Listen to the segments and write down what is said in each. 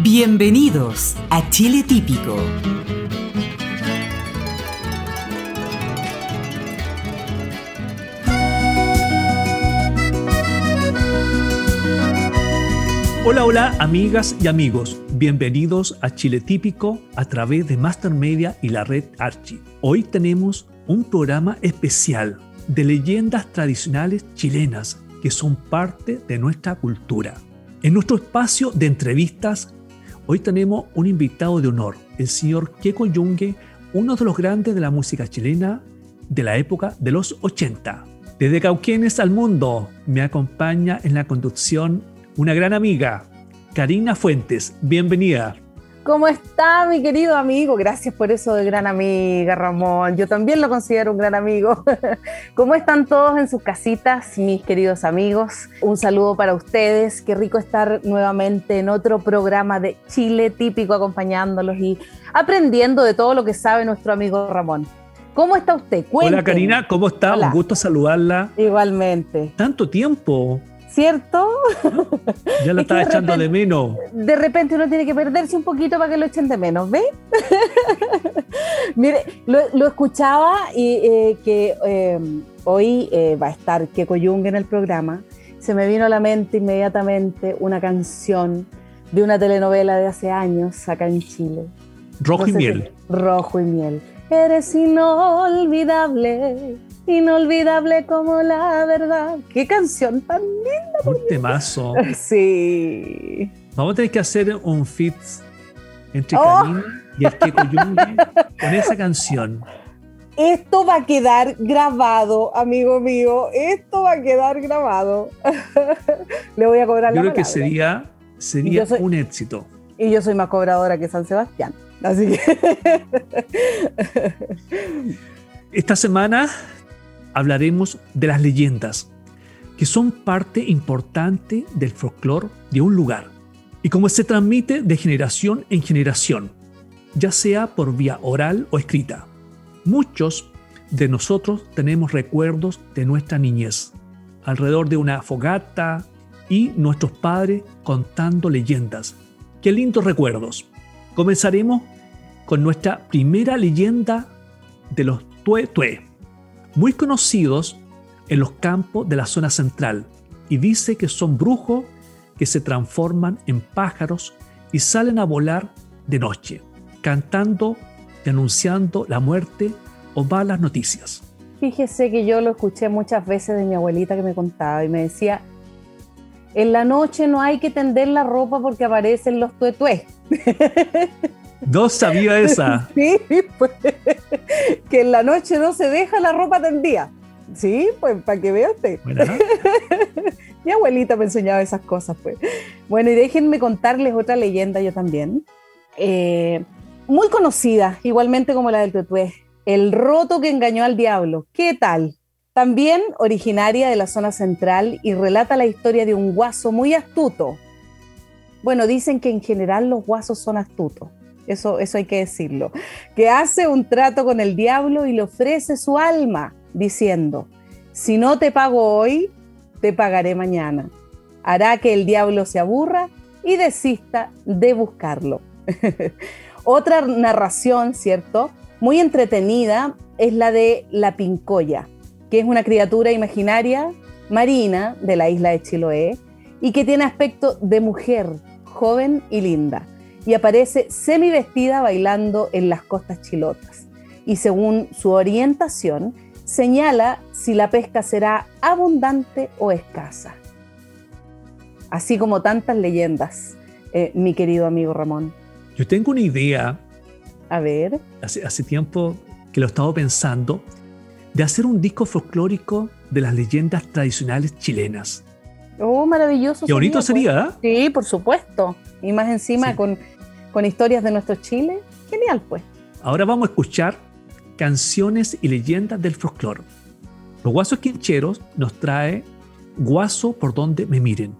Bienvenidos a Chile Típico. Hola, hola, amigas y amigos. Bienvenidos a Chile Típico a través de Master Media y la red Archie. Hoy tenemos un programa especial de leyendas tradicionales chilenas que son parte de nuestra cultura. En nuestro espacio de entrevistas Hoy tenemos un invitado de honor, el señor Keiko Yungue, uno de los grandes de la música chilena de la época de los 80. Desde Cauquenes al mundo me acompaña en la conducción una gran amiga, Karina Fuentes. Bienvenida. ¿Cómo está mi querido amigo? Gracias por eso de gran amiga, Ramón. Yo también lo considero un gran amigo. ¿Cómo están todos en sus casitas, mis queridos amigos? Un saludo para ustedes. Qué rico estar nuevamente en otro programa de Chile típico acompañándolos y aprendiendo de todo lo que sabe nuestro amigo Ramón. ¿Cómo está usted? Hola Karina, ¿cómo está? Un gusto saludarla. Igualmente. Tanto tiempo. ¿Cierto? Ya lo estaba echando de menos. De repente uno tiene que perderse un poquito para que lo echen de menos, ¿ve? Mire, lo, escuchaba y eh, que em, hoy eh, va a estar Keko Jung en el programa. Se me vino a la mente inmediatamente una canción de una telenovela de hace años acá en Chile. Rojo y miel. rojo y miel. Eres inolvidable Inolvidable como la verdad. Qué canción tan linda. Un temazo. Sí. Vamos a tener que hacer un fit entre oh. y el Keko con esa canción. Esto va a quedar grabado, amigo mío. Esto va a quedar grabado. Le voy a cobrar yo la Yo creo que sería, sería un éxito. Y yo soy más cobradora que San Sebastián. Así que. Esta semana hablaremos de las leyendas, que son parte importante del folclore de un lugar y cómo se transmite de generación en generación, ya sea por vía oral o escrita. Muchos de nosotros tenemos recuerdos de nuestra niñez, alrededor de una fogata y nuestros padres contando leyendas. Qué lindos recuerdos. Comenzaremos con nuestra primera leyenda de los Tue Tue muy conocidos en los campos de la zona central y dice que son brujos que se transforman en pájaros y salen a volar de noche, cantando y anunciando la muerte o malas noticias. Fíjese que yo lo escuché muchas veces de mi abuelita que me contaba y me decía, en la noche no hay que tender la ropa porque aparecen los tuetués. No sabía esa. Sí, pues, que en la noche no se deja la ropa tendida. Sí, pues para que vea usted. Mi abuelita me enseñaba esas cosas, pues. Bueno, y déjenme contarles otra leyenda yo también. Eh, muy conocida, igualmente como la del Tetué. El roto que engañó al diablo. ¿Qué tal? También originaria de la zona central y relata la historia de un guaso muy astuto. Bueno, dicen que en general los guasos son astutos eso, eso hay que decirlo, que hace un trato con el diablo y le ofrece su alma, diciendo, si no te pago hoy, te pagaré mañana. Hará que el diablo se aburra y desista de buscarlo. Otra narración, ¿cierto? Muy entretenida es la de la pincoya, que es una criatura imaginaria marina de la isla de Chiloé y que tiene aspecto de mujer, joven y linda y aparece semi vestida bailando en las costas chilotas. Y según su orientación, señala si la pesca será abundante o escasa. Así como tantas leyendas, eh, mi querido amigo Ramón. Yo tengo una idea. A ver. Hace, hace tiempo que lo he estado pensando, de hacer un disco folclórico de las leyendas tradicionales chilenas. Oh, maravilloso. Qué bonito sería, pues. Sí, por supuesto. Y más encima con, con historias de nuestro Chile. Genial, pues. Ahora vamos a escuchar canciones y leyendas del folclore. Los guasos quincheros nos trae Guaso por donde me miren.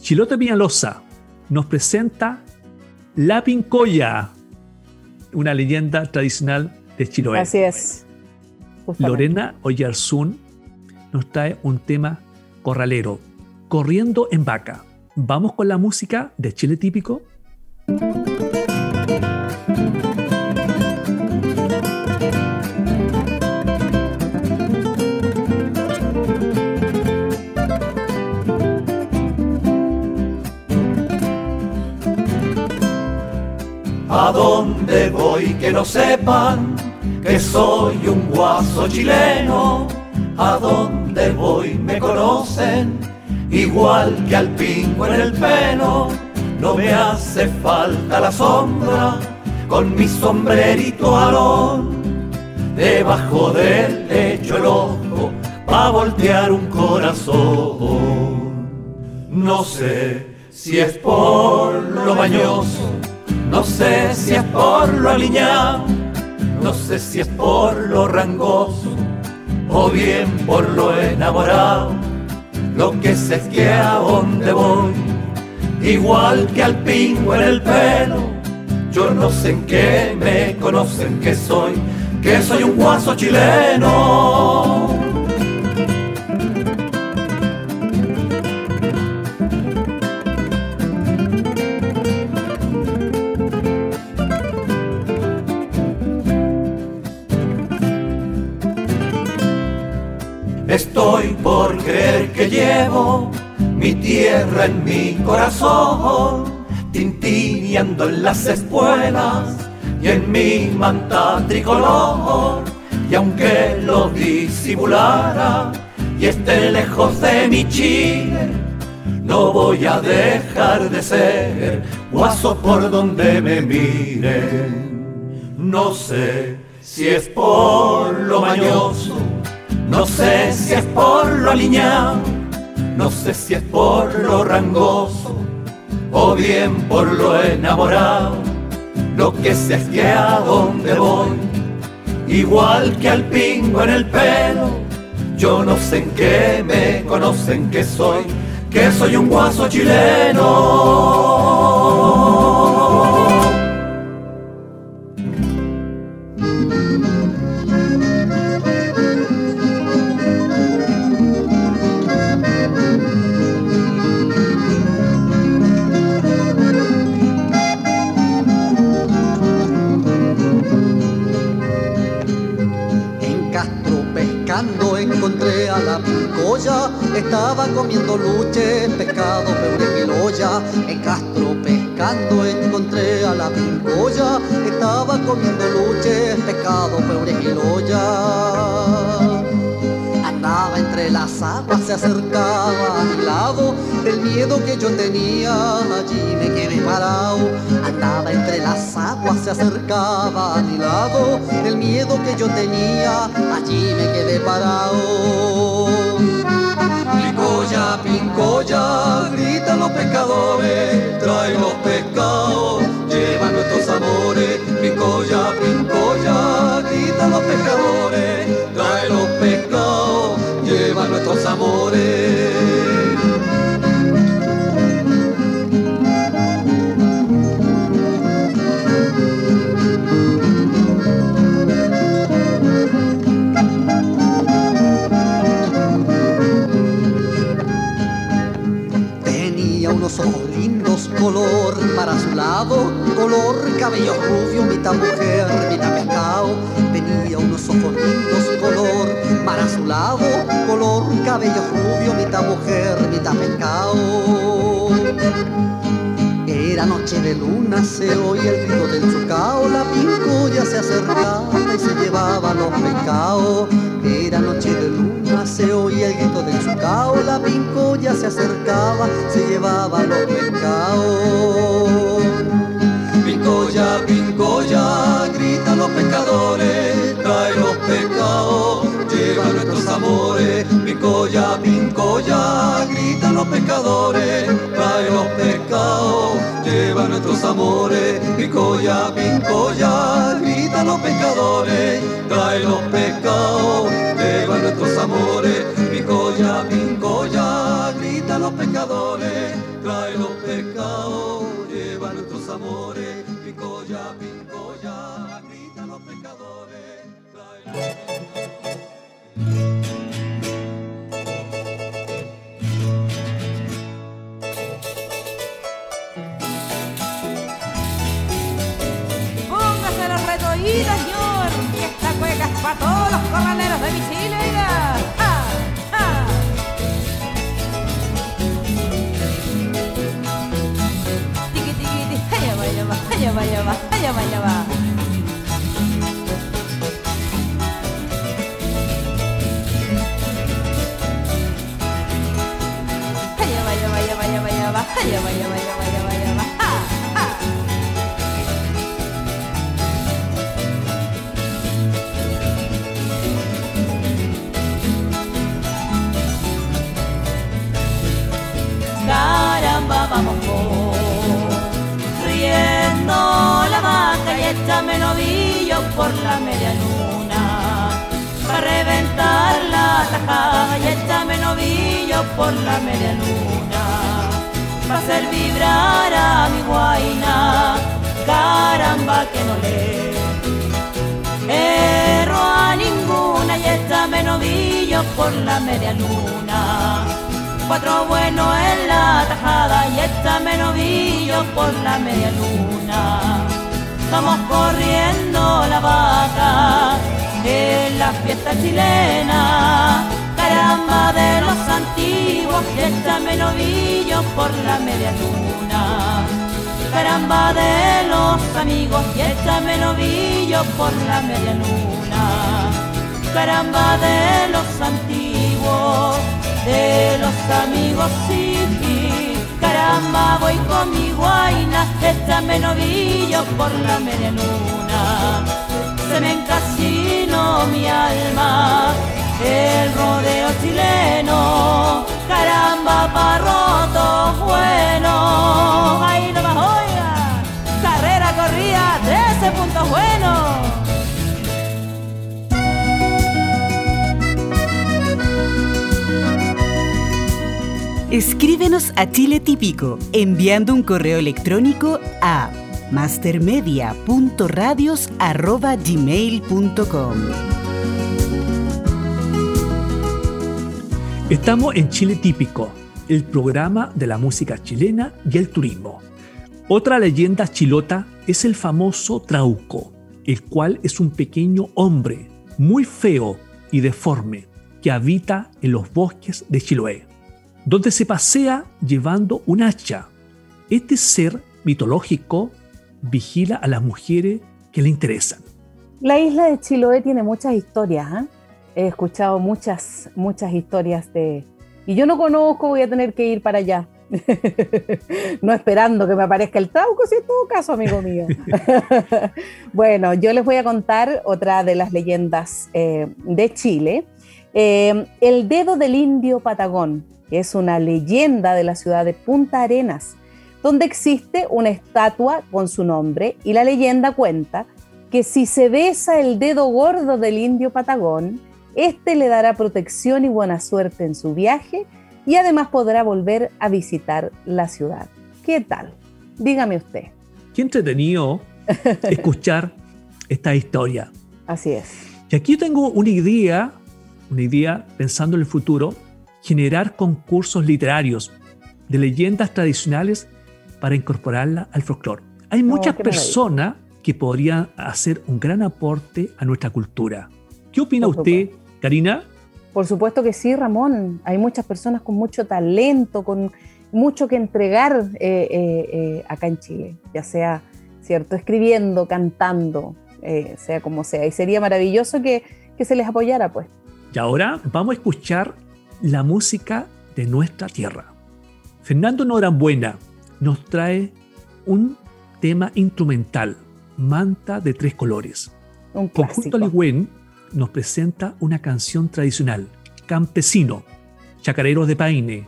Chilote Piñalosa nos presenta La Pincoya, una leyenda tradicional de Chiloé. Así es. Lorena Oyarzún nos trae un tema corralero, Corriendo en Vaca. Vamos con la música de Chile típico. ¿A dónde voy que no sepan que soy un guaso chileno? ¿A dónde voy me conocen? Igual que al pingo en el pelo, no me hace falta la sombra con mi sombrerito alón. Debajo del lecho el ojo pa' voltear un corazón. No sé si es por lo bañoso no sé si es por lo aliñado, no sé si es por lo rangoso o bien por lo enamorado. Lo que sé es que a donde voy, igual que al pingo en el pelo, yo no sé en qué me conocen que soy, que soy un guaso chileno. Llevo mi tierra en mi corazón, tintineando en las espuelas y en mi manta tricolor. Y aunque lo disimulara y esté lejos de mi Chile, no voy a dejar de ser guaso por donde me miren. No sé si es por lo mañoso no sé si es por lo aliñado, no sé si es por lo rangoso o bien por lo enamorado. Lo que sé es que a donde voy, igual que al pingo en el pelo, yo no sé en qué me conocen que soy, que soy un guaso chileno. Pescando encontré a la pincoya, estaba comiendo luche, pescado, pebre y loya. Andaba entre las aguas, se acercaba a mi lado, del miedo que yo tenía, allí me quedé parado. Andaba entre las aguas, se acercaba a mi lado, del miedo que yo tenía, allí me quedé parado. Pincoya, pincoya, gritan los pescadores, trae los pescados, llevan nuestros amores. Pincoya, pincoya, gritan los pescadores, trae los pescados, llevan nuestros amores. Se oía el grito del chucao, la pincoya se acercaba y se llevaba los pescados. Era noche de luna, se oía el grito del chucao, la pincoya se acercaba, se llevaba los pescados. Pincoya, pincoya, gritan los pescadores, trae los pescados, lleva nuestros amores. Pincoya, pincoya, gritan los pescadores nuestros amores, picoya, pincoya, gritan los pescadores, trae los pescados, llevan nuestros amores, picoya, pincoya, gritan los pescadores, trae los pescados, llevan nuestros amores, picoya, pincoya, gritan los pescadores, trae los だわいだわ。はやわやわやわやわやわ。いやいやわ。Por la media luna para reventar la tajada y échame novillo por la media luna para hacer vibrar a mi guaina caramba que no le erro a ninguna y échame novillo por la media luna cuatro buenos en la tajada y échame novillo por la media luna. Vamos corriendo la vaca en la fiesta chilena. Caramba de los antiguos, échame novillo por la media luna. Caramba de los amigos, y échame novillo por la media luna. Caramba de los antiguos de los amigos sí, caramba voy con mi guaina, échame novillo por la media luna, se me encasino mi alma, el rodeo chileno, caramba parroto Escríbenos a Chile Típico enviando un correo electrónico a mastermedia.radios.gmail.com Estamos en Chile Típico, el programa de la música chilena y el turismo. Otra leyenda chilota es el famoso Trauco, el cual es un pequeño hombre muy feo y deforme que habita en los bosques de Chiloé donde se pasea llevando un hacha. Este ser mitológico vigila a las mujeres que le interesan. La isla de Chiloé tiene muchas historias. ¿eh? He escuchado muchas, muchas historias de... Y yo no conozco, voy a tener que ir para allá. no esperando que me aparezca el trauco, si es todo caso, amigo mío. bueno, yo les voy a contar otra de las leyendas eh, de Chile. Eh, el dedo del indio Patagón es una leyenda de la ciudad de Punta Arenas, donde existe una estatua con su nombre y la leyenda cuenta que si se besa el dedo gordo del indio Patagón, este le dará protección y buena suerte en su viaje y además podrá volver a visitar la ciudad. ¿Qué tal? Dígame usted. Qué entretenido escuchar esta historia. Así es. Y aquí tengo una idea, una idea pensando en el futuro, generar concursos literarios de leyendas tradicionales para incorporarla al folclore. Hay muchas personas que podrían hacer un gran aporte a nuestra cultura. ¿Qué opina usted, Karina? Por supuesto que sí, Ramón. Hay muchas personas con mucho talento, con mucho que entregar eh, eh, eh, acá en Chile, ya sea, ¿cierto? Escribiendo, cantando, sea como sea. Y sería maravilloso que, que se les apoyara, pues. Y ahora vamos a escuchar la música de nuestra tierra. Fernando Norambuena nos trae un tema instrumental, Manta de tres colores. Un Conjunto Ligüen nos presenta una canción tradicional, Campesino. Chacareros de Paine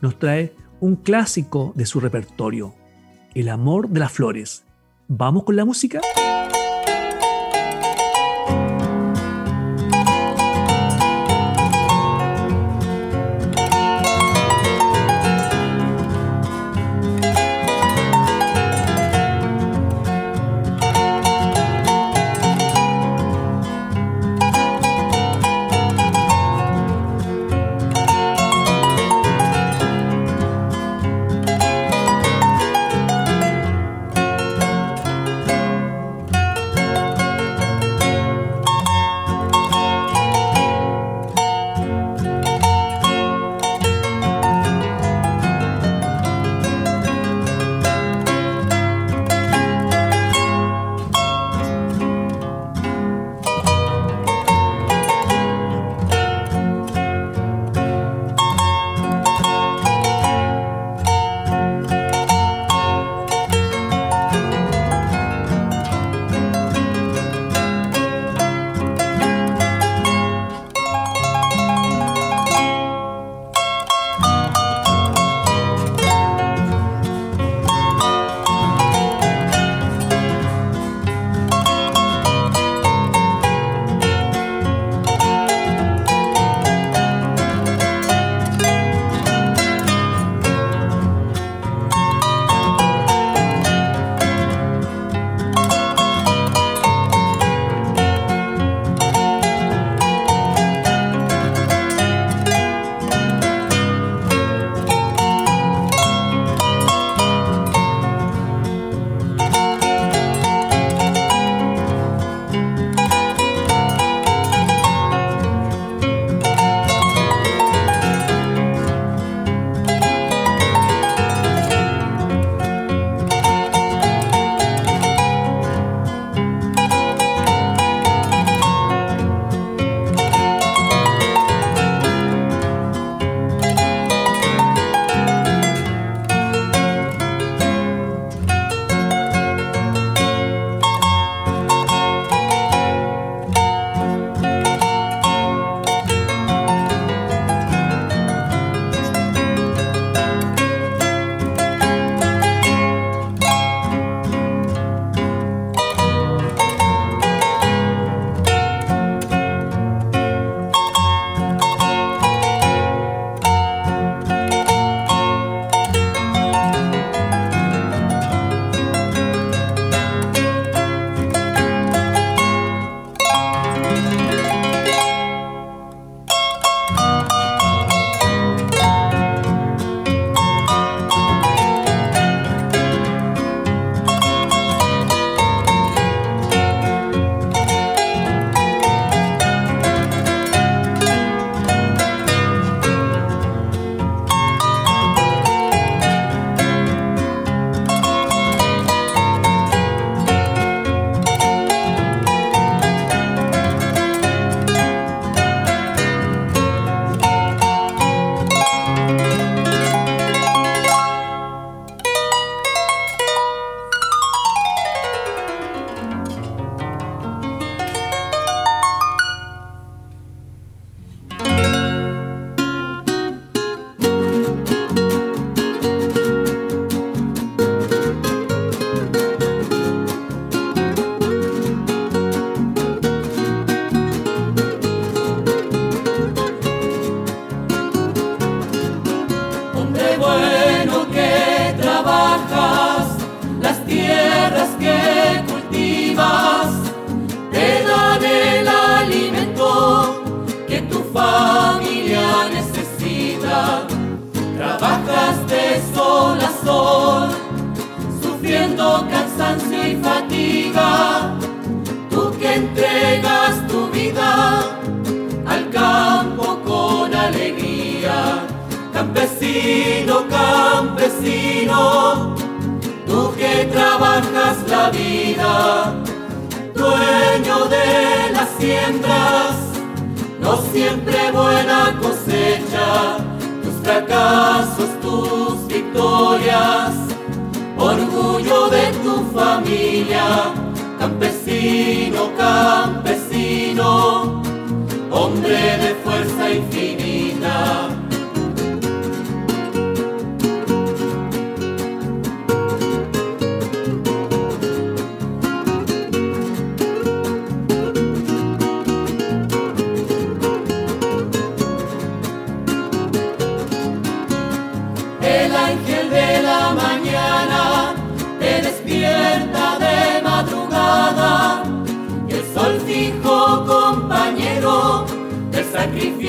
nos trae un clásico de su repertorio, el amor de las flores. ¿Vamos con la música?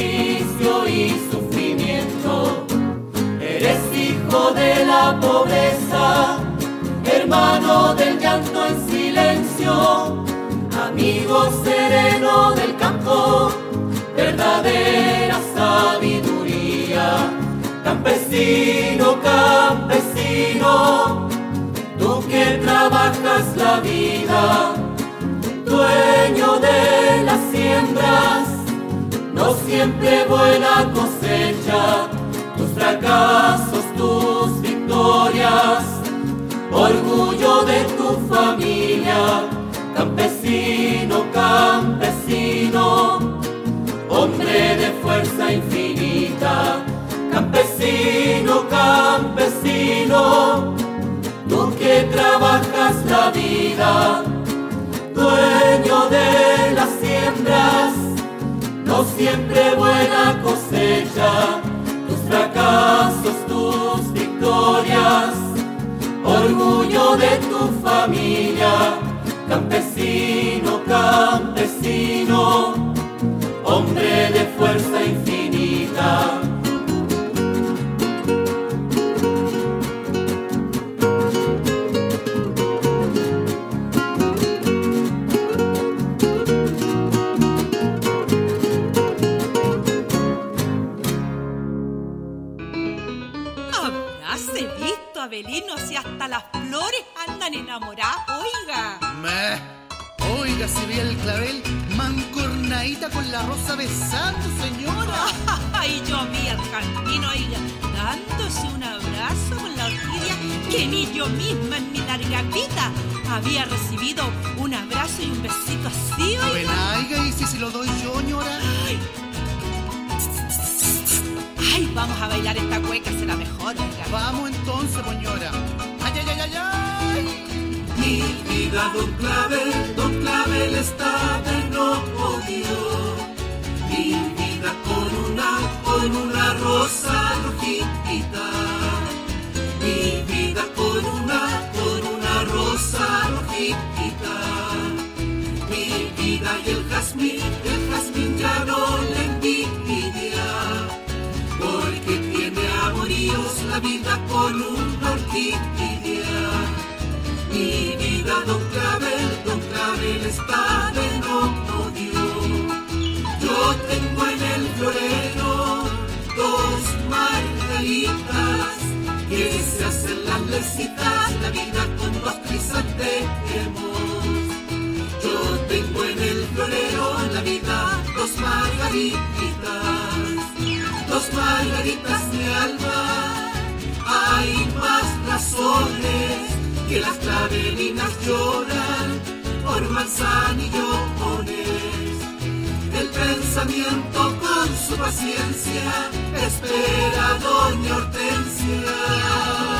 sacrificio y sufrimiento. Eres hijo de la pobreza, hermano del llanto en silencio, amigo sereno del campo, verdadera sabiduría. Campesino, campesino, tú que trabajas la vida, dueño de las siembras no siempre buena cosecha, tus fracasos, tus victorias, orgullo de tu familia, campesino, campesino, hombre de fuerza infinita Campesino, campesino, tú que trabajas la vida, dueño de las siembras, no siempre buena cosecha, tus fracasos, tus victorias, orgullo de tu familia, campesino, campesino, hombre de fuerza infinita. Hasta las flores andan enamoradas, oiga. Oiga, si ve el clavel, mancornadita con la rosa besando, señora. Ay, yo vi al jardín, oiga, dándose un abrazo con la orquídea que ni yo misma en mi larga vida había recibido un abrazo y un besito así, oiga. Oiga, ¿y si se lo doy yo, señora? Ay. Ay, vamos a bailar esta cueca, será mejor, oiga. Vamos entonces, señora. Ay, ay, ay. Mi vida, don Clavel, don Clavel está de no odio. Mi vida con una la vida con dos crisantemos. Yo tengo en el florero la vida dos margaritas, dos margaritas de alma. Hay más razones que las clavelinas lloran por manzanillones. El pensamiento con su paciencia espera doña Hortensia.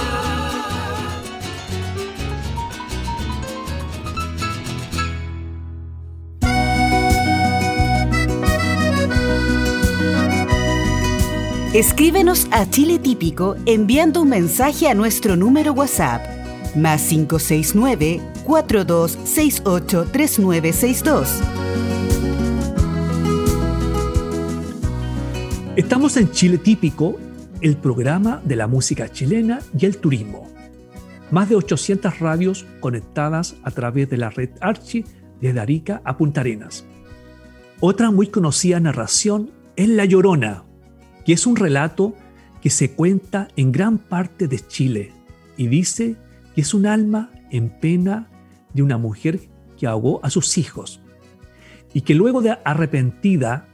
Escríbenos a Chile Típico enviando un mensaje a nuestro número WhatsApp más 569-4268-3962. Estamos en Chile Típico, el programa de la música chilena y el turismo. Más de 800 radios conectadas a través de la red Archi desde Arica a Punta Arenas. Otra muy conocida narración es La Llorona, que es un relato que se cuenta en gran parte de Chile y dice que es un alma en pena de una mujer que ahogó a sus hijos y que luego de arrepentida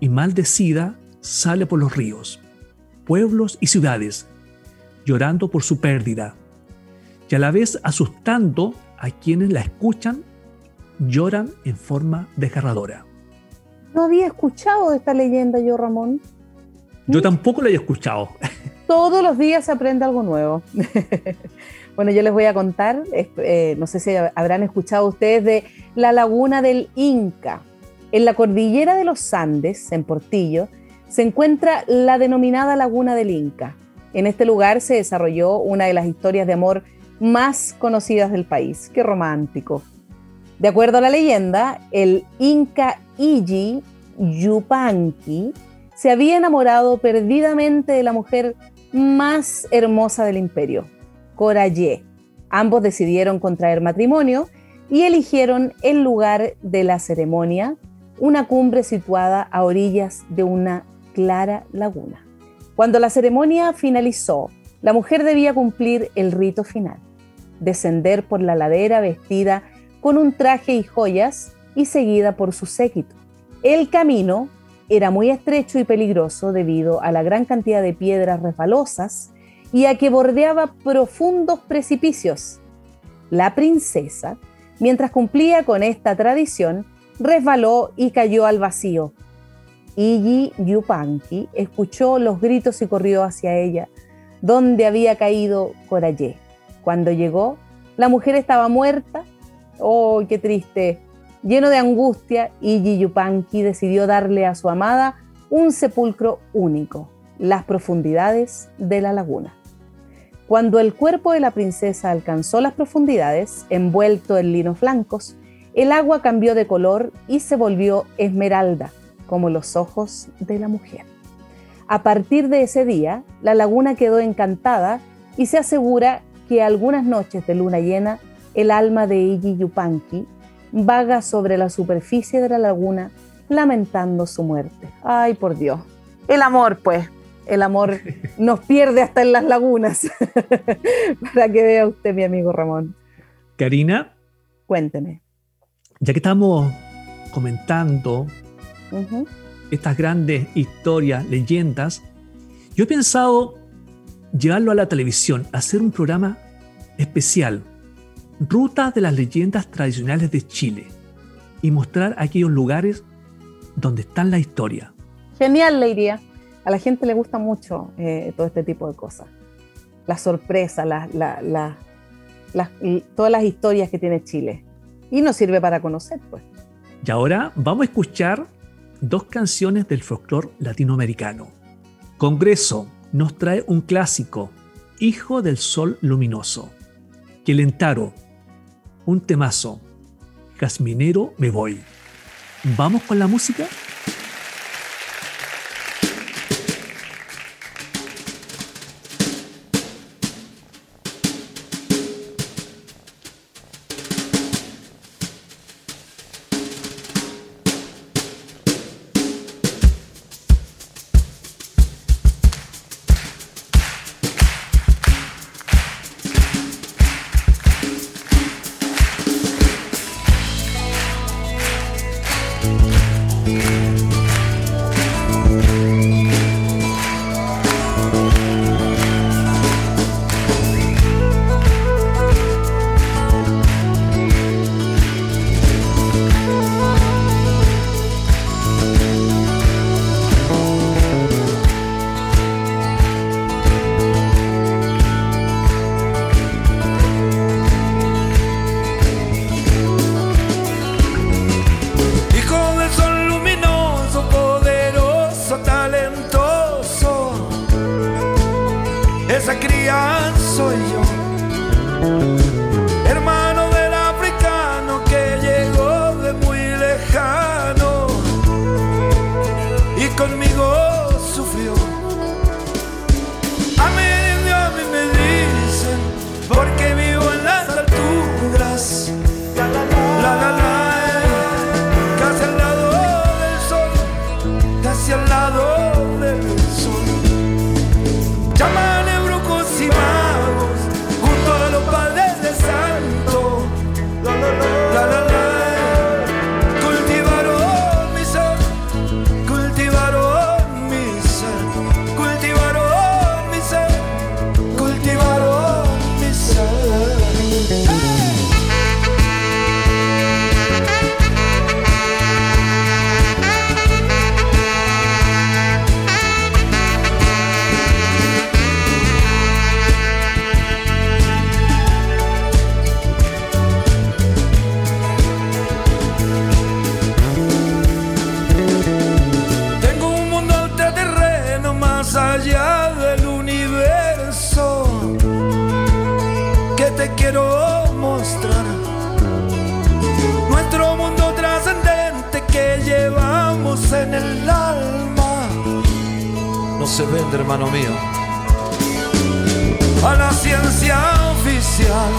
y maldecida sale por los ríos, pueblos y ciudades, llorando por su pérdida y a la vez asustando a quienes la escuchan, lloran en forma desgarradora. No había escuchado esta leyenda yo, Ramón. Yo tampoco la había escuchado. Todos los días se aprende algo nuevo. Bueno, yo les voy a contar, eh, no sé si habrán escuchado ustedes de la laguna del Inca. En la cordillera de los Andes, en Portillo, se encuentra la denominada laguna del Inca. En este lugar se desarrolló una de las historias de amor más conocidas del país. Qué romántico. De acuerdo a la leyenda, el Inca Iji Yupanqui se había enamorado perdidamente de la mujer más hermosa del imperio, Corayé. Ambos decidieron contraer matrimonio y eligieron el lugar de la ceremonia, una cumbre situada a orillas de una clara laguna. Cuando la ceremonia finalizó, la mujer debía cumplir el rito final, descender por la ladera vestida con un traje y joyas y seguida por su séquito. El camino era muy estrecho y peligroso debido a la gran cantidad de piedras resbalosas y a que bordeaba profundos precipicios. La princesa Mientras cumplía con esta tradición, resbaló y cayó al vacío. Iji Yupanqui escuchó los gritos y corrió hacia ella, donde había caído Corayé. Cuando llegó, la mujer estaba muerta. ¡Oh, qué triste! Lleno de angustia, Iji Yupanqui decidió darle a su amada un sepulcro único, las profundidades de la laguna. Cuando el cuerpo de la princesa alcanzó las profundidades, envuelto en linos blancos, el agua cambió de color y se volvió esmeralda, como los ojos de la mujer. A partir de ese día, la laguna quedó encantada y se asegura que algunas noches de luna llena, el alma de Igi Yupanqui vaga sobre la superficie de la laguna lamentando su muerte. Ay, por Dios. El amor, pues, el amor nos pierde hasta en las lagunas. Para que vea usted, mi amigo Ramón. Karina. Cuénteme. Ya que estamos comentando estas grandes historias, leyendas, yo he pensado llevarlo a la televisión, hacer un programa especial, Ruta de las leyendas tradicionales de Chile, y mostrar aquellos lugares donde están la historia. Genial, le iría a la gente le gusta mucho eh, todo este tipo de cosas. La sorpresa, todas las historias que tiene Chile. Y nos sirve para conocer, pues. Y ahora vamos a escuchar dos canciones del folclore latinoamericano. Congreso nos trae un clásico, Hijo del Sol Luminoso. Quelentaro, un temazo. Jasminero me voy. ¿Vamos con la música? no se vende, hermano mío. A la ciencia oficial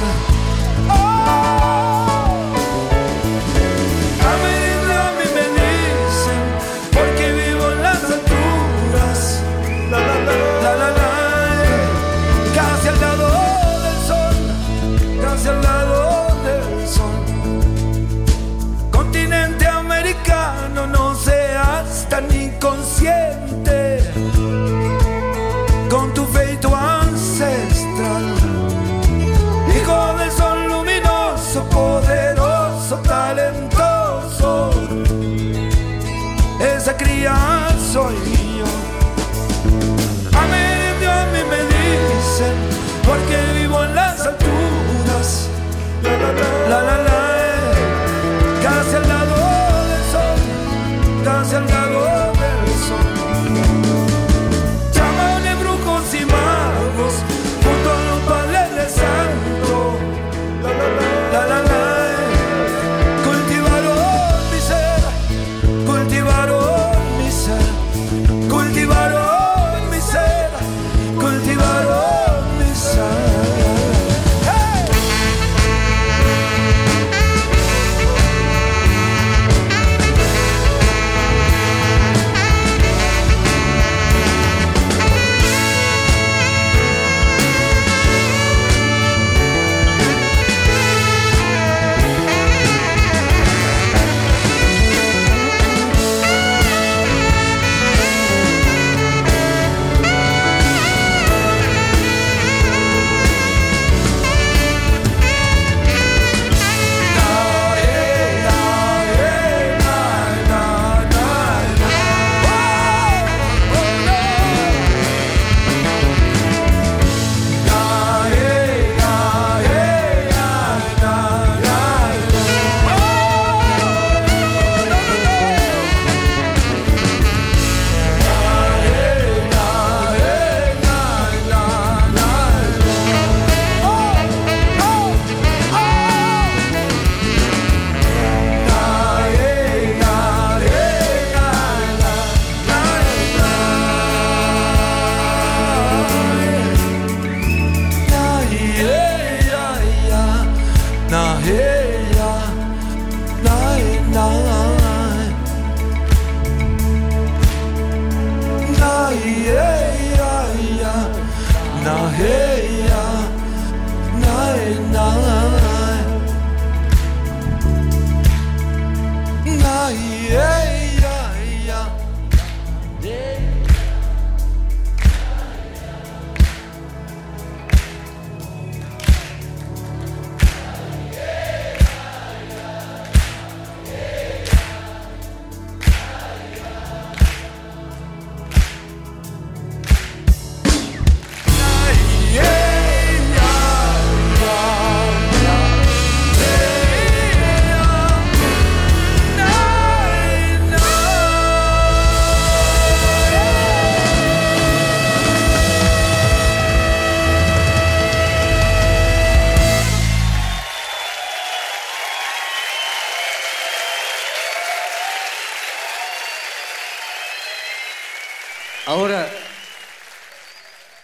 soy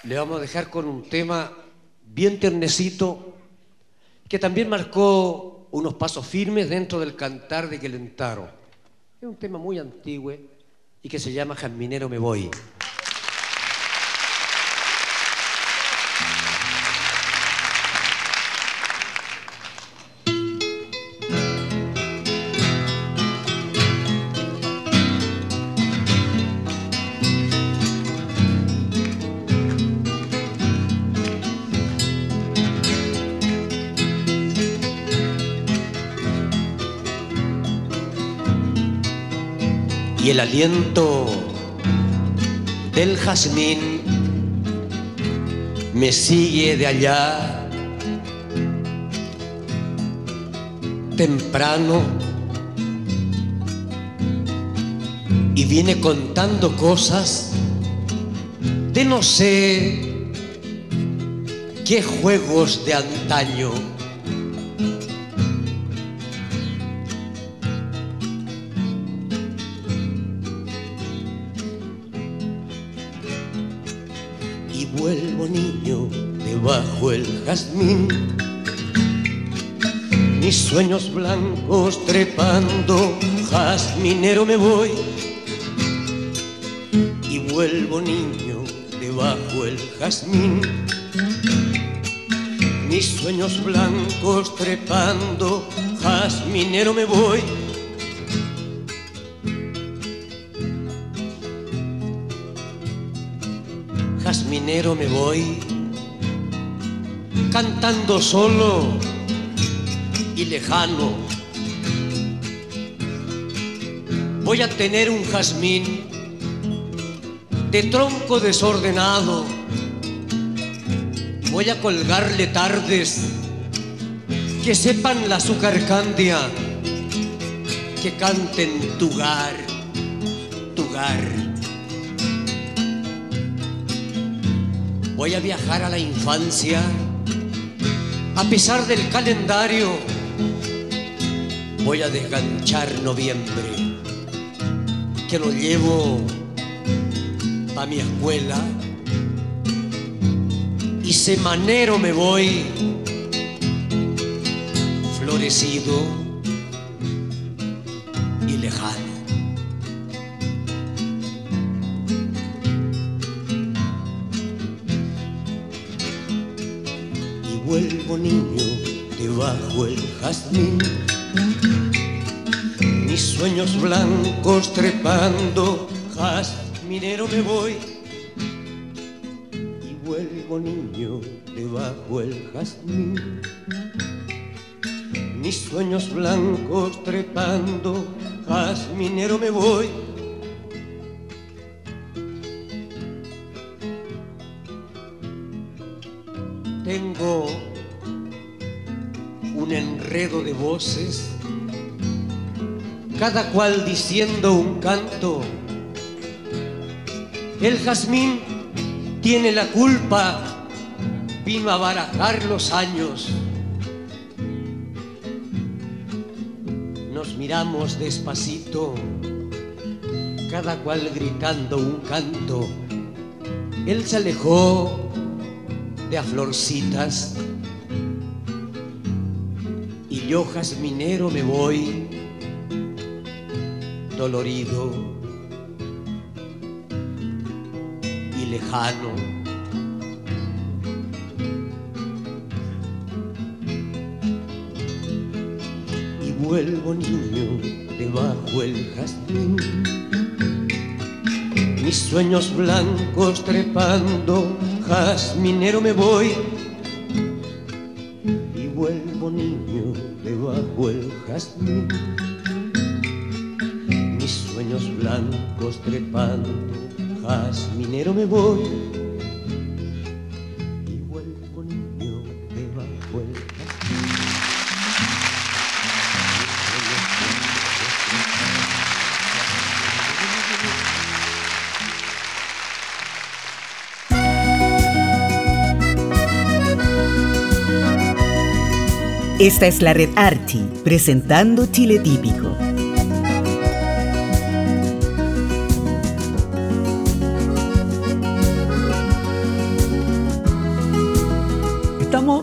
vamos a dejar con un tema bien ternecito que también marcó unos pasos firmes dentro del cantar de Quelentaro. Es un tema muy antiguo y que se llama Jaminero me voy. El aliento del jazmín me sigue de allá. Temprano y viene contando cosas de no sé qué juegos de antaño jazmín. Mis sueños blancos trepando, jazminero me voy y vuelvo niño debajo el jazmín. Mis sueños blancos trepando, jazminero me voy. Jazminero me voy, cantando solo y lejano. Voy a tener un jazmín de tronco desordenado. Voy a colgarle tardes que sepan la candia, que canten tugar, tugar. Voy a viajar a la infancia, a pesar del calendario. Voy a desganchar noviembre, que lo llevo a mi escuela y semanero me voy florecido debajo el jazmín, mis sueños blancos trepando jazminero me voy y vuelvo niño debajo el jazmín. Mis sueños blancos trepando, jazminero me voy. Cada cual diciendo un canto el jazmín tiene la culpa, vino a barajar los años. Nos miramos despacito, cada cual gritando un canto. Él se alejó de a florcitas yo jazminero me voy dolorido lejano. Y vuelvo niño debajo el jazmín, mis sueños blancos trepando, jazminero me voy. Niño debajo el jazmín, mis sueños blancos trepando minero me voy Esta es la red Archi, presentando Chile Típico.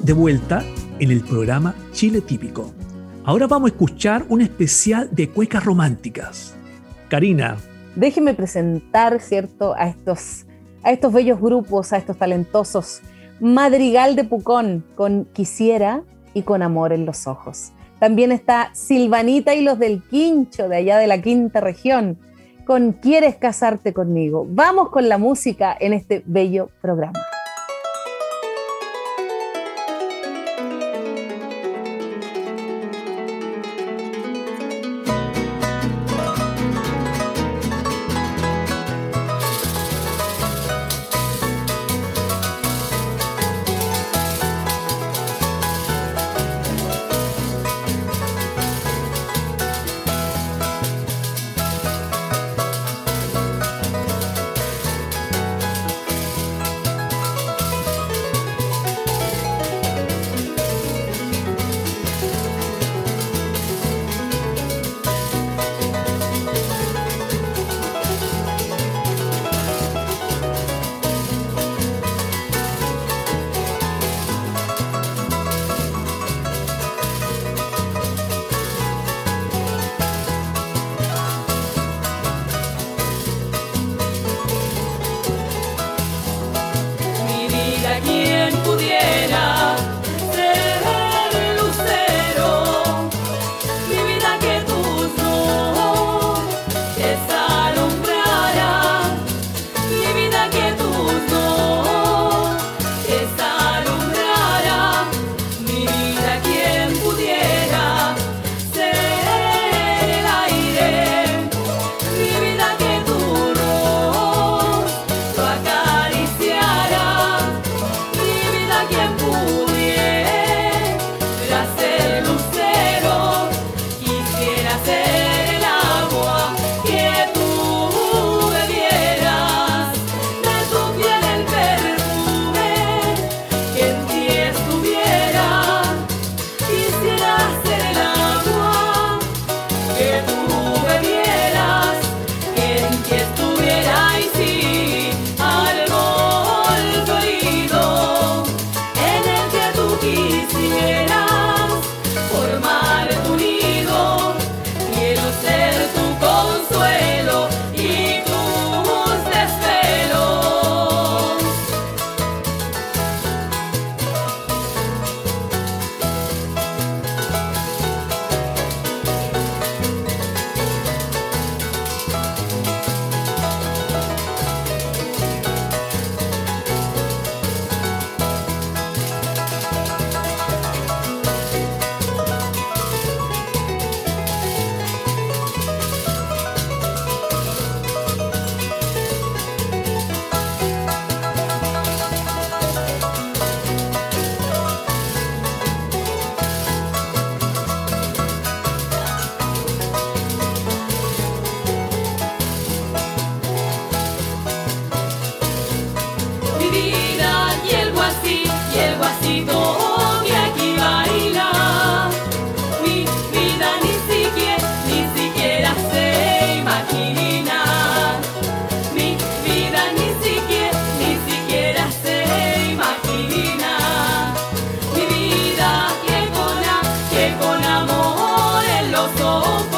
de vuelta en el programa Chile Típico. Ahora vamos a escuchar un especial de cuecas románticas. Karina. Déjeme presentar, ¿cierto?, a estos, a estos bellos grupos, a estos talentosos. Madrigal de Pucón con Quisiera y con Amor en los Ojos. También está Silvanita y los del Quincho, de allá de la quinta región, con Quieres casarte conmigo. Vamos con la música en este bello programa. eu sou um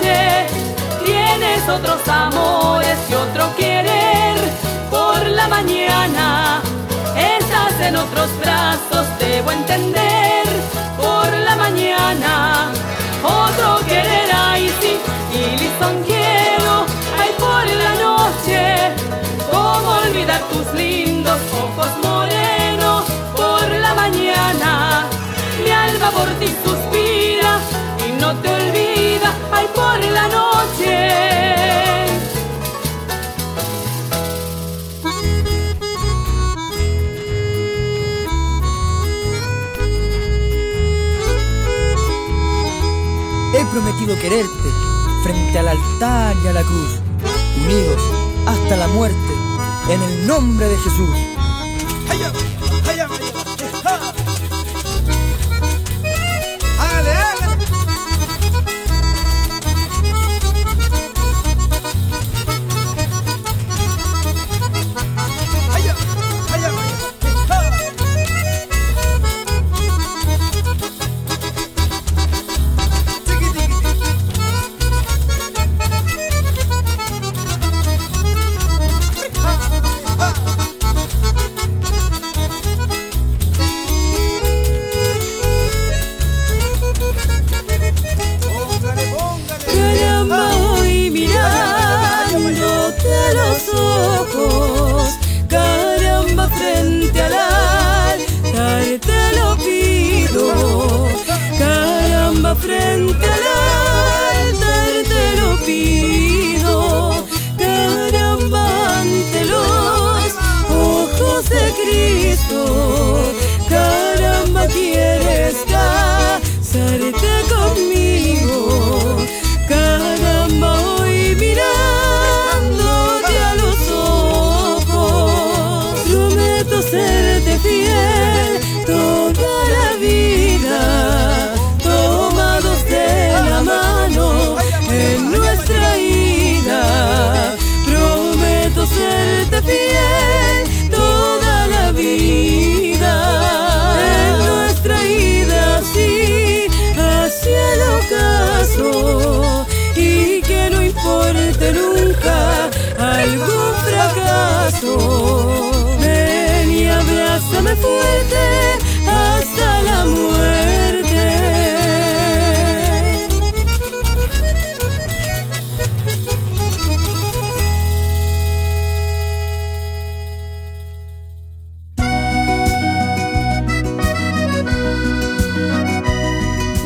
amores y otro querer por la mañana. Estás en otros brazos, debo entender por la mañana. Otro querer, ay sí, y listón quiero, ay por la noche. ¿Cómo olvidar tus lindos ojos morenos por la mañana? Mi alma por ti suspira y no te olvida, ay por la noche. Prometido quererte frente al altar y a la cruz, unidos hasta la muerte, en el nombre de Jesús.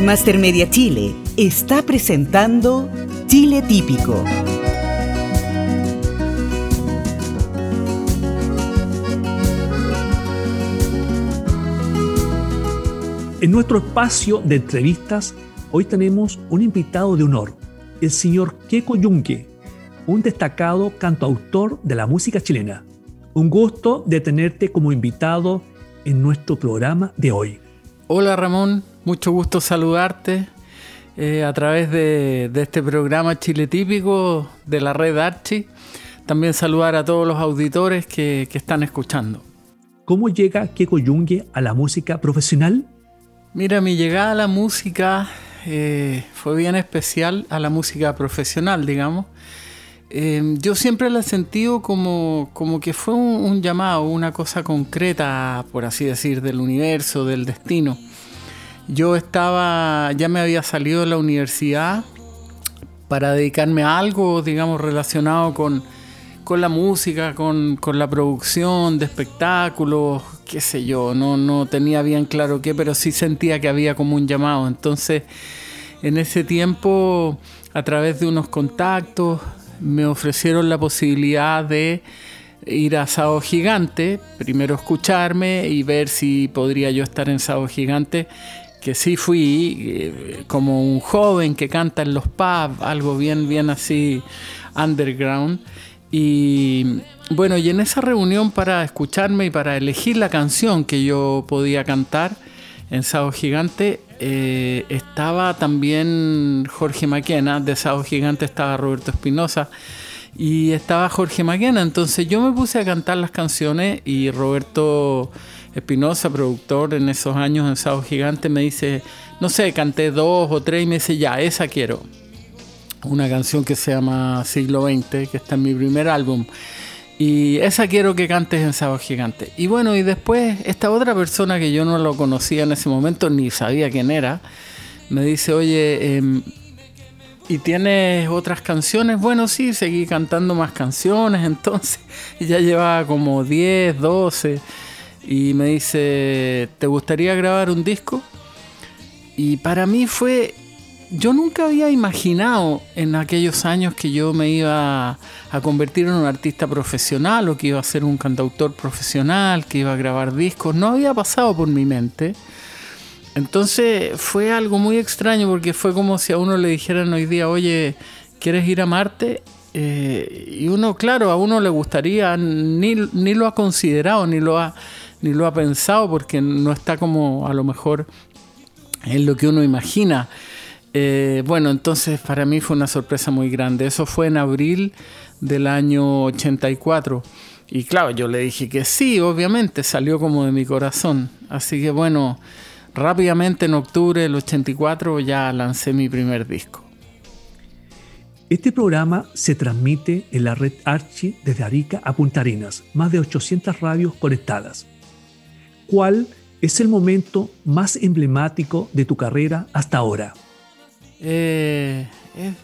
Master Media Chile está presentando Chile Típico. En nuestro espacio de entrevistas, hoy tenemos un invitado de honor, el señor Keko Yunque, un destacado cantautor de la música chilena. Un gusto de tenerte como invitado en nuestro programa de hoy. Hola Ramón, mucho gusto saludarte eh, a través de, este programa Chile Típico de la red Archi. También saludar a todos los auditores que, están escuchando. ¿Cómo llega Keko Yungue a la música profesional? Mira, mi llegada a la música eh, fue bien especial, a la música profesional, digamos. Eh, yo siempre la he sentido como, como que fue un, llamado, una cosa concreta, por así decir, del universo, del destino. Yo estaba, ya me había salido de la universidad para dedicarme a algo, digamos, relacionado con, la música, con, la producción de espectáculos, qué sé yo, no, no tenía bien claro qué, pero sí sentía que había como un llamado. Entonces, en ese tiempo, a través de unos contactos, me ofrecieron la posibilidad de ir a Sao Gigante, primero escucharme y ver si podría yo estar en Sao Gigante, que sí fui eh, como un joven que canta en los pubs, algo bien, bien así underground. Y bueno, y en esa reunión para escucharme y para elegir la canción que yo podía cantar en Sao Gigante, eh, estaba también Jorge Maquena, de Sao Gigante estaba Roberto Espinosa y estaba Jorge Maquena. Entonces yo me puse a cantar las canciones y Roberto Espinosa, productor en esos años en Sao Gigante, me dice, no sé, canté dos o tres y me dice, ya, esa quiero. Una canción que se llama Siglo XX, que está en mi primer álbum. Y esa quiero que cantes en Sábado Gigante. Y bueno, y después esta otra persona que yo no lo conocía en ese momento, ni sabía quién era, me dice, oye, em, ¿y tienes otras canciones? Bueno, sí, seguí cantando más canciones, entonces ya llevaba como 10, 12. Y me dice, ¿te gustaría grabar un disco? Y para mí fue yo nunca había imaginado en aquellos años que yo me iba a convertir en un artista profesional o que iba a ser un cantautor profesional, que iba a grabar discos. No había pasado por mi mente. Entonces fue algo muy extraño porque fue como si a uno le dijeran hoy día, oye, ¿quieres ir a Marte? Eh, y uno, claro, a uno le gustaría, ni, ni lo ha considerado, ni lo ha, ni lo ha pensado, porque no está como a lo mejor en lo que uno imagina. Eh, bueno, entonces para mí fue una sorpresa muy grande. Eso fue en abril del año 84. Y claro, yo le dije que sí, obviamente, salió como de mi corazón. Así que bueno, rápidamente en octubre del 84 ya lancé mi primer disco. Este programa se transmite en la red Archi desde Arica a Punta Arenas, más de 800 radios conectadas. ¿Cuál es el momento más emblemático de tu carrera hasta ahora? Eh,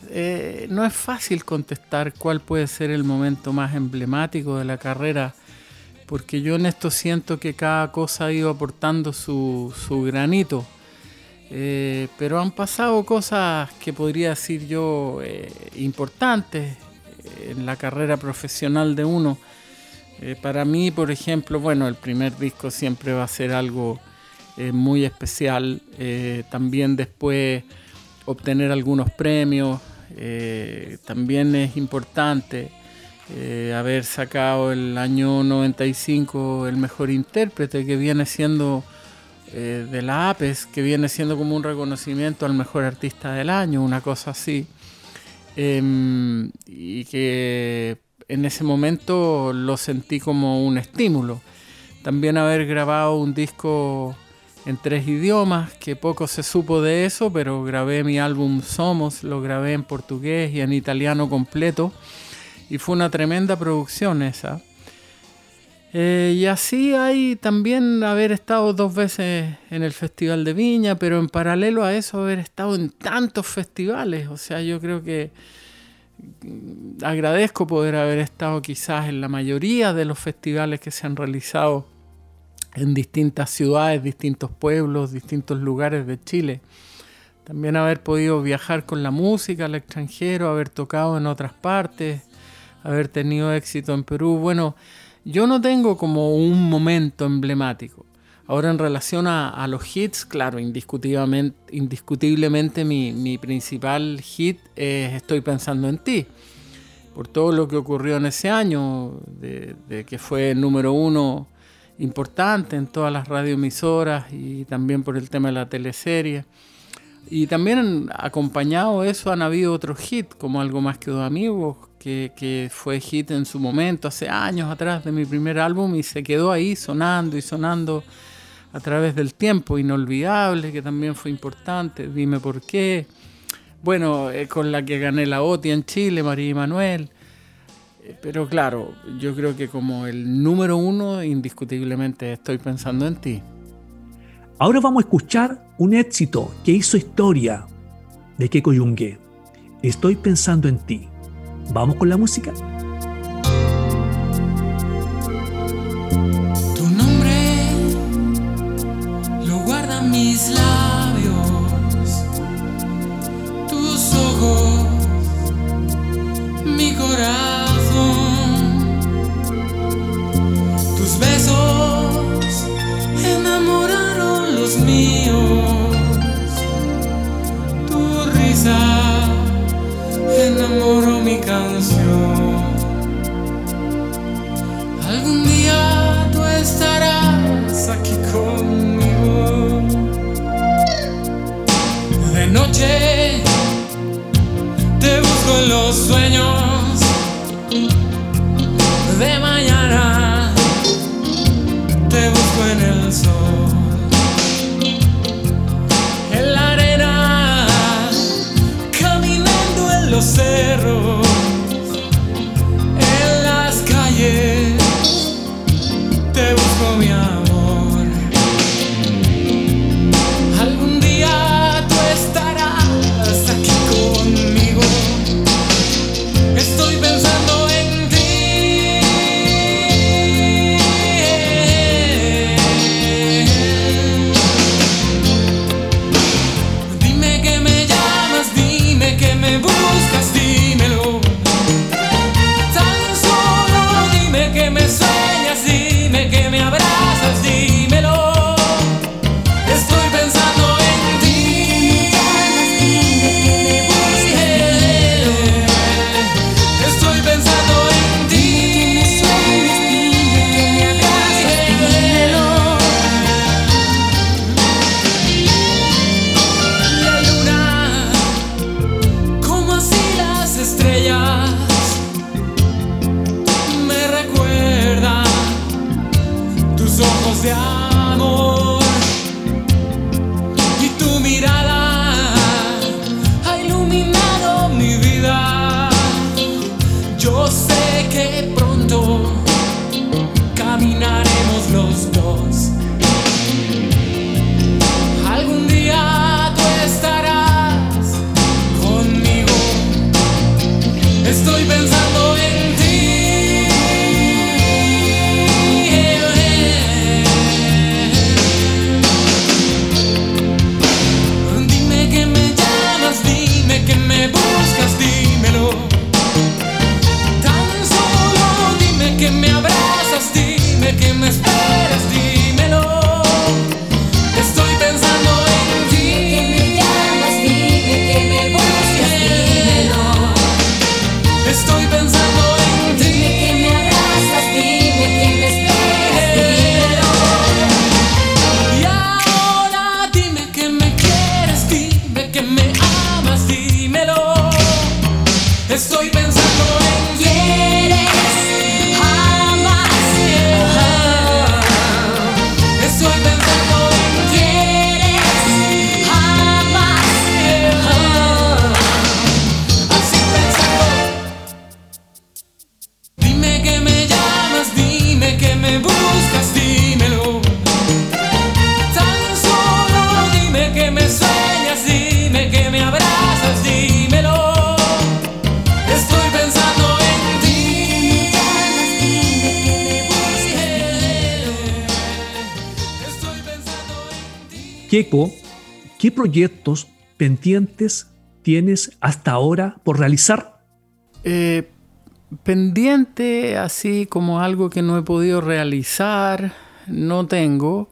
eh, no es fácil contestar cuál puede ser el momento más emblemático de la carrera, porque yo en esto siento que cada cosa ha ido aportando su, su granito. Eh, pero han pasado cosas que podría decir yo importantes en la carrera profesional de uno. Eh, para mí, por ejemplo, bueno, el primer disco siempre va a ser algo muy especial. también después obtener algunos premios, también es importante. haber sacado el año 95 el mejor intérprete, que viene siendo eh, de la APES, que viene siendo como un reconocimiento al mejor artista del año, una cosa así. Em, y que en ese momento lo sentí como un estímulo. También haber grabado un disco en tres idiomas, que poco se supo de eso, pero grabé mi álbum Somos, lo grabé en portugués y en italiano completo, y fue una tremenda producción esa. Eh, y así hay también haber estado dos veces en el Festival de Viña, pero en paralelo a eso haber estado en tantos festivales. O sea, yo creo que agradezco poder haber estado quizás en la mayoría de los festivales que se han realizado en distintas ciudades, distintos pueblos, distintos lugares de Chile. También haber podido viajar con la música al extranjero, haber tocado en otras partes, haber tenido éxito en Perú. Bueno, yo no tengo como un momento emblemático. Ahora en relación a, los hits, claro, indiscutiblemente, indiscutiblemente mi, principal hit es Estoy pensando en ti. Por todo lo que ocurrió en ese año, de, que fue el número uno importante en todas las radioemisoras y también por el tema de la teleserie. Y también acompañado de eso han habido otros hits, como Algo más que dos amigos, que, fue hit en su momento, hace años atrás de mi primer álbum, y se quedó ahí sonando y sonando a través del tiempo. Inolvidable, que también fue importante, Dime por qué. Bueno, eh, con la que gané la OTI en Chile, María y Manuel. Eh, pero claro, yo creo que como el número uno, indiscutiblemente estoy pensando en ti. Ahora vamos a escuchar un éxito que hizo historia de Keko Yungue. Estoy pensando en ti. Vamos con la música. Labios, tus ojos, mi corazón, tus besos enamoraron los míos, tu risa enamoró mi. En los sueños. De mañana te busco en el sol. Proyectos pendientes tienes hasta ahora por realizar? Eh, pendiente, así como algo que no he podido realizar, no tengo.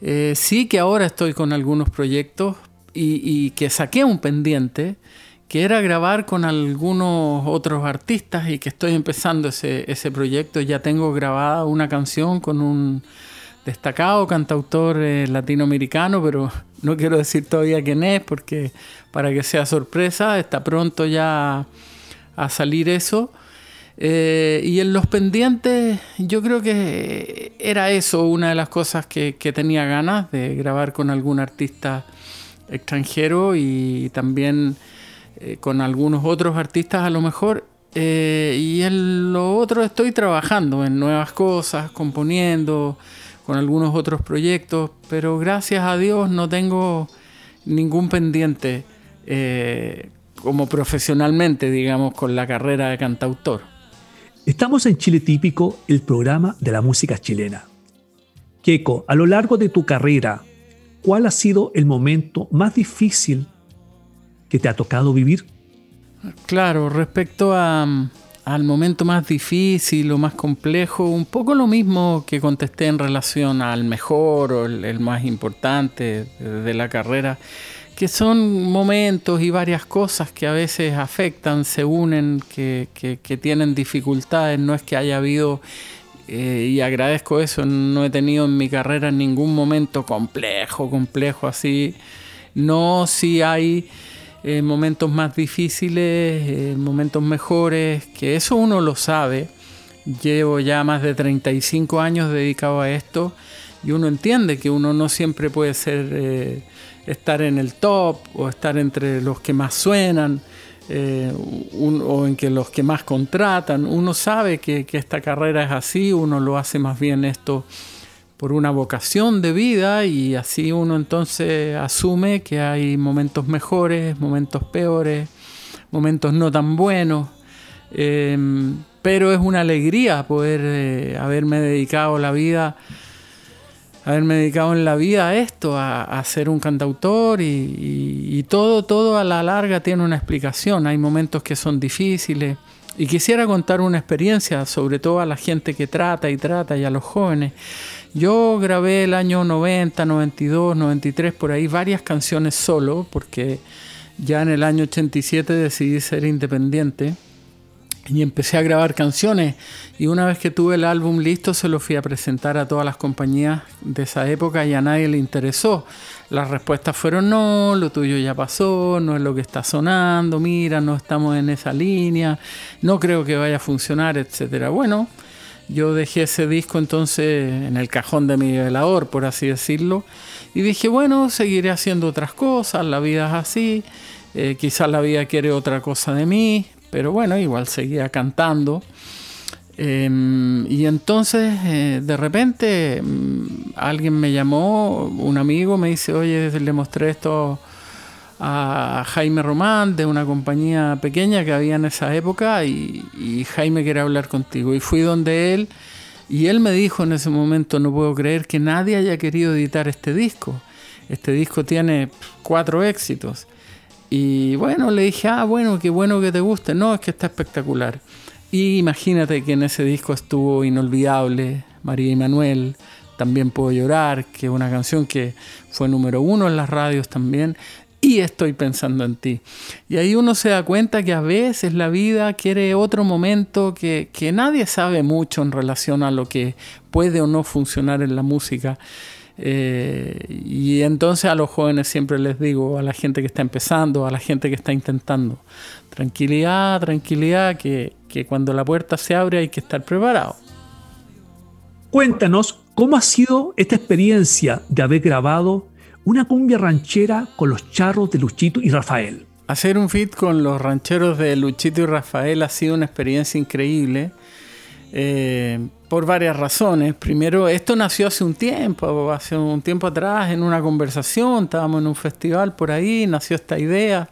Eh, sí que ahora estoy con algunos proyectos y, y que saqué un pendiente, que era grabar con algunos otros artistas y que estoy empezando ese, ese proyecto. Ya tengo grabada una canción con un destacado cantautor eh, latinoamericano, pero no quiero decir todavía quién es porque para que sea sorpresa, está pronto ya a salir eso. Eh, y en los pendientes yo creo que era eso, una de las cosas que, tenía ganas de grabar con algún artista extranjero y también eh, con algunos otros artistas a lo mejor. Y en lo otro estoy trabajando en nuevas cosas, componiendo con algunos otros proyectos, pero gracias a Dios no tengo ningún pendiente eh, como profesionalmente, digamos, con la carrera de cantautor. Estamos en Chile Típico, el programa de la música chilena. Keiko, a lo largo de tu carrera, ¿cuál ha sido el momento más difícil que te ha tocado vivir? Claro, respecto a, al momento más difícil o más complejo, un poco lo mismo que contesté en relación al mejor o el, más importante de, la carrera, que son momentos y varias cosas que a veces afectan, se unen, que tienen dificultades, no es que haya habido eh, y agradezco eso, no he tenido en mi carrera ningún momento complejo, complejo así. No, si hay eh, momentos más difíciles, eh, momentos mejores, que eso uno lo sabe. Llevo ya más de 35 años dedicado a esto y uno entiende que uno no siempre puede ser eh, estar en el top o estar entre los que más suenan o en que los que más contratan. Uno sabe que esta carrera es así, uno lo hace más bien esto por una vocación de vida y así uno entonces asume que hay momentos mejores, momentos peores, momentos no tan buenos. Eh, pero es una alegría poder eh, haberme dedicado la vida haberme dedicado en la vida a esto, a, ser un cantautor y- y todo, todo a la larga tiene una explicación. Hay momentos que son difíciles y quisiera contar una experiencia, sobre todo a la gente que trata y trata y a los jóvenes. Yo grabé el año 90, 92, 93, por ahí varias canciones solo, porque ya en el año 87 decidí ser independiente y empecé a grabar canciones y una vez que tuve el álbum listo se lo fui a presentar a todas las compañías de esa época y a nadie le interesó. Las respuestas fueron no, lo tuyo ya pasó, no es lo que está sonando, mira, no estamos en esa línea, no creo que vaya a funcionar, etcétera. Bueno, yo dejé ese disco entonces en el cajón de mi velador, por así decirlo, y dije, bueno, seguiré haciendo otras cosas, la vida es así, eh, quizás la vida quiere otra cosa de mí, pero bueno, igual seguía cantando. Em, y entonces eh, de repente mm, alguien me llamó, un amigo me dice, oye, le mostré esto a Jaime Román de una compañía pequeña que había en esa época y, Jaime quiere hablar contigo. Y fui donde él y él me dijo en ese momento, no puedo creer que nadie haya querido editar este disco. Este disco tiene cuatro éxitos. Y bueno, le dije, ah, bueno, qué bueno que te guste. No, es que está espectacular. Y imagínate que en ese disco estuvo Inolvidable, María y Manuel, También Puedo Llorar, que es una canción que fue número uno en las radios también, y Estoy Pensando en Ti. Y ahí uno se da cuenta que a veces la vida quiere otro momento que, que nadie sabe mucho en relación a lo que puede o no funcionar en la música. Eh, y entonces a los jóvenes siempre les digo, a la gente que está empezando, a la gente que está intentando, tranquilidad, tranquilidad, que, que cuando la puerta se abre hay que estar preparado. Cuéntanos cómo ha sido esta experiencia de haber grabado una cumbia ranchera con los charros de Luchito y Rafael. Hacer un fit con los rancheros de Luchito y Rafael ha sido una experiencia increíble. Eh, por varias razones. Primero, esto nació hace un tiempo, hace un tiempo atrás, en una conversación, estábamos en un festival por ahí, nació esta idea,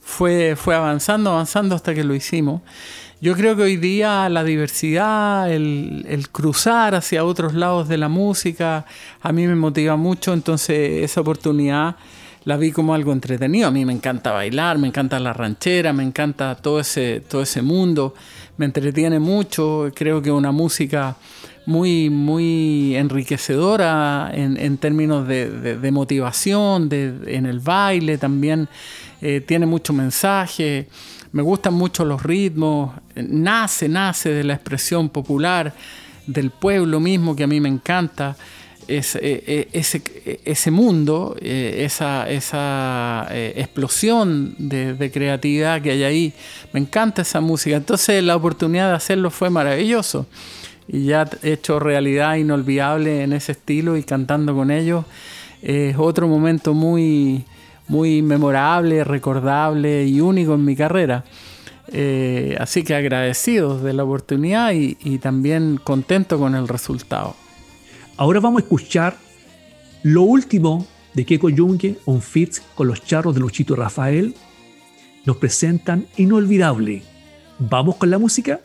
fue, fue avanzando, avanzando hasta que lo hicimos. Yo creo que hoy día la diversidad, el, cruzar hacia otros lados de la música, a mí me motiva mucho, entonces esa oportunidad la vi como algo entretenido. A mí me encanta bailar, me encanta la ranchera, me encanta todo ese, todo ese mundo, me entretiene mucho, creo que una música muy, muy enriquecedora en, términos de, motivación, en el baile también, eh, tiene mucho mensaje, me gustan mucho los ritmos, nace, nace de la expresión popular del pueblo mismo que a mí me encanta. Eh, eh, ese, mundo, eh, esa, esa explosión de, creatividad que hay ahí. Me encanta esa música. Entonces la oportunidad de hacerlo fue maravilloso. Y ya he hecho realidad inolvidable en ese estilo y cantando con ellos. Es otro momento muy, muy memorable, recordable y único en mi carrera. así que agradecidos de la oportunidad y, también contento con el resultado. Ahora vamos a escuchar lo último de Keiko Junge, un fit con los charros de Luchito Rafael. Nos presentan Inolvidable. ¿Vamos con la música?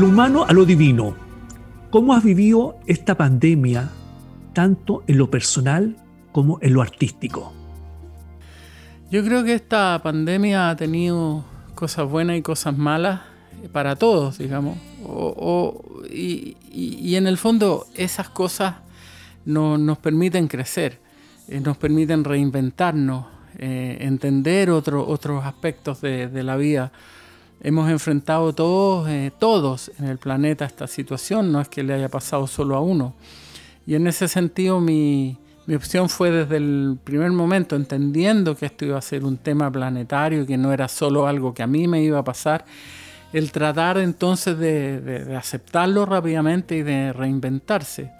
Del humano a lo divino, ¿cómo has vivido esta pandemia tanto en lo personal como en lo artístico? Yo creo que esta pandemia ha tenido cosas buenas y cosas malas para todos, digamos. y, en el fondo esas cosas nos permiten crecer, eh, nos permiten reinventarnos, eh, entender otros aspectos de, la vida. Hemos enfrentado todos, eh, todos en el planeta esta situación, no es que le haya pasado solo a uno. Y en ese sentido mi, mi opción fue desde el primer momento, entendiendo que esto iba a ser un tema planetario y que no era solo algo que a mí me iba a pasar, el tratar entonces de, aceptarlo rápidamente y de reinventarse.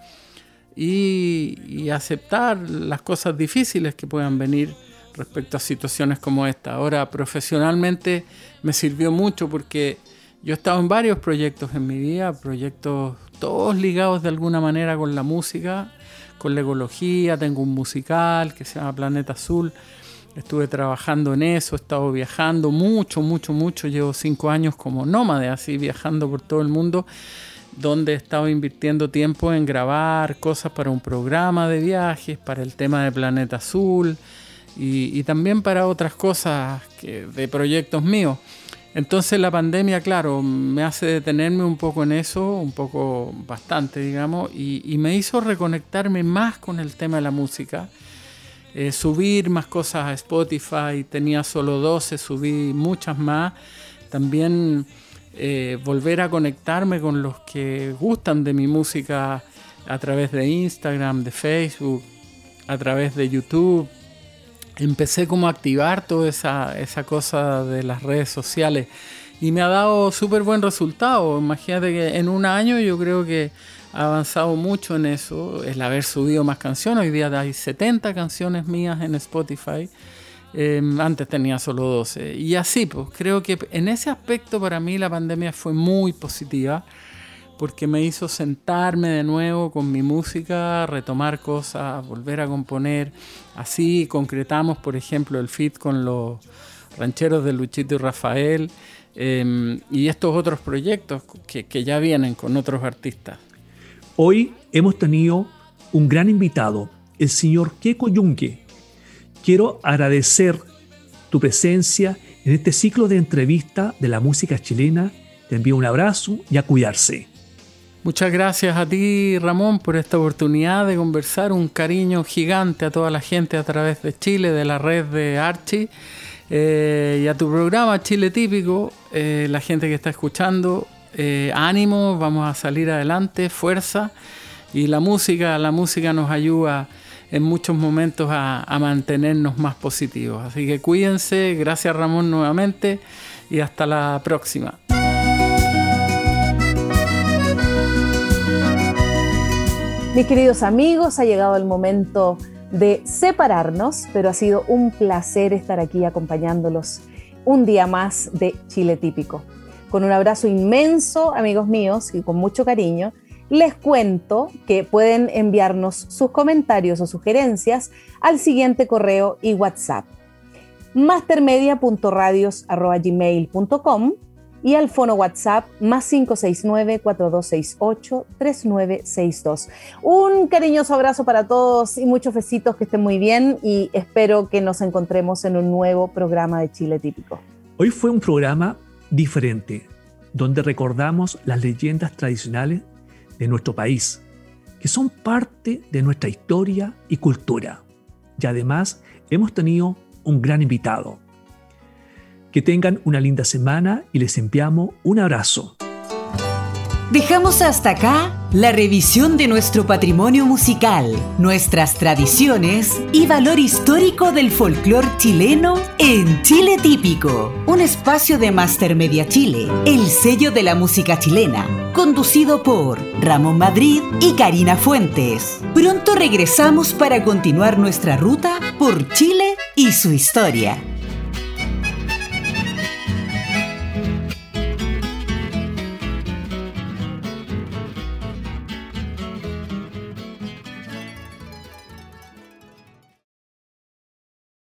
Y, aceptar las cosas difíciles que puedan venir respecto a situaciones como esta. Ahora, profesionalmente me sirvió mucho porque yo he estado en varios proyectos en mi vida, proyectos todos ligados de alguna manera con la música con la ecología, tengo un musical que se llama Planeta Azul. Estuve trabajando en eso, he estado viajando mucho, mucho, mucho. Llevo cinco años como nómade, así viajando por todo el mundo, donde he estado invirtiendo tiempo en grabar cosas para un programa de viajes, para el tema de Planeta Azul y, también para otras cosas de proyectos míos. Entonces la pandemia, claro, me hace detenerme un poco en eso, un poco bastante, digamos, y, me hizo reconectarme más con el tema de la música. Eh, subir más cosas a Spotify, tenía solo 12, subí muchas más. También eh, volver a conectarme con los que gustan de mi música a través de Instagram, de Facebook, a través de YouTube, empecé como a activar toda esa, esa cosa de las redes sociales y me ha dado súper buen resultado. Imagínate que en un año yo creo que ha avanzado mucho en eso, el haber subido más canciones. Hoy día hay 70 canciones mías en Spotify. Em, antes tenía solo 12. Y así, pues creo que en ese aspecto para mí la pandemia fue muy positiva porque me hizo sentarme de nuevo con mi música, retomar cosas, volver a componer. Así concretamos, por ejemplo, el fit con los rancheros de Luchito y Rafael em, y estos otros proyectos que, ya vienen con otros artistas. Hoy hemos tenido un gran invitado, el señor Keko Yunque. Quiero agradecer tu presencia en este ciclo de entrevista de la música chilena. Te envío un abrazo y a cuidarse. Muchas gracias a ti, Ramón, por esta oportunidad de conversar. Un cariño gigante a toda la gente a través de Chile, de la red de Archie. Eh, y a tu programa Chile Típico, eh, la gente que está escuchando, eh, ánimo, vamos a salir adelante, fuerza. Y la música, la música nos ayuda en muchos momentos a, a mantenernos más positivos. Así que cuídense, gracias Ramón nuevamente y hasta la próxima. Mis queridos amigos, ha llegado el momento de separarnos, pero ha sido un placer estar aquí acompañándolos un día más de Chile Típico. Con un abrazo inmenso, amigos míos, y con mucho cariño, les cuento que pueden enviarnos sus comentarios o sugerencias al siguiente correo y WhatsApp mastermedia.radios.gmail.com y al fono WhatsApp más 569-4268-3962. Un cariñoso abrazo para todos y muchos besitos, que estén muy bien y espero que nos encontremos en un nuevo programa de Chile Típico. Hoy fue un programa diferente, donde recordamos las leyendas tradicionales de nuestro país, que son parte de nuestra historia y cultura. Y además hemos tenido un gran invitado que tengan una linda semana y les enviamos un abrazo. Dejamos hasta acá la revisión de nuestro patrimonio musical, nuestras tradiciones y valor histórico del folclore chileno en Chile Típico, un espacio de Master Media Chile, el sello de la música chilena, conducido por Ramón Madrid y Karina Fuentes. Pronto regresamos para continuar nuestra ruta por Chile y su historia.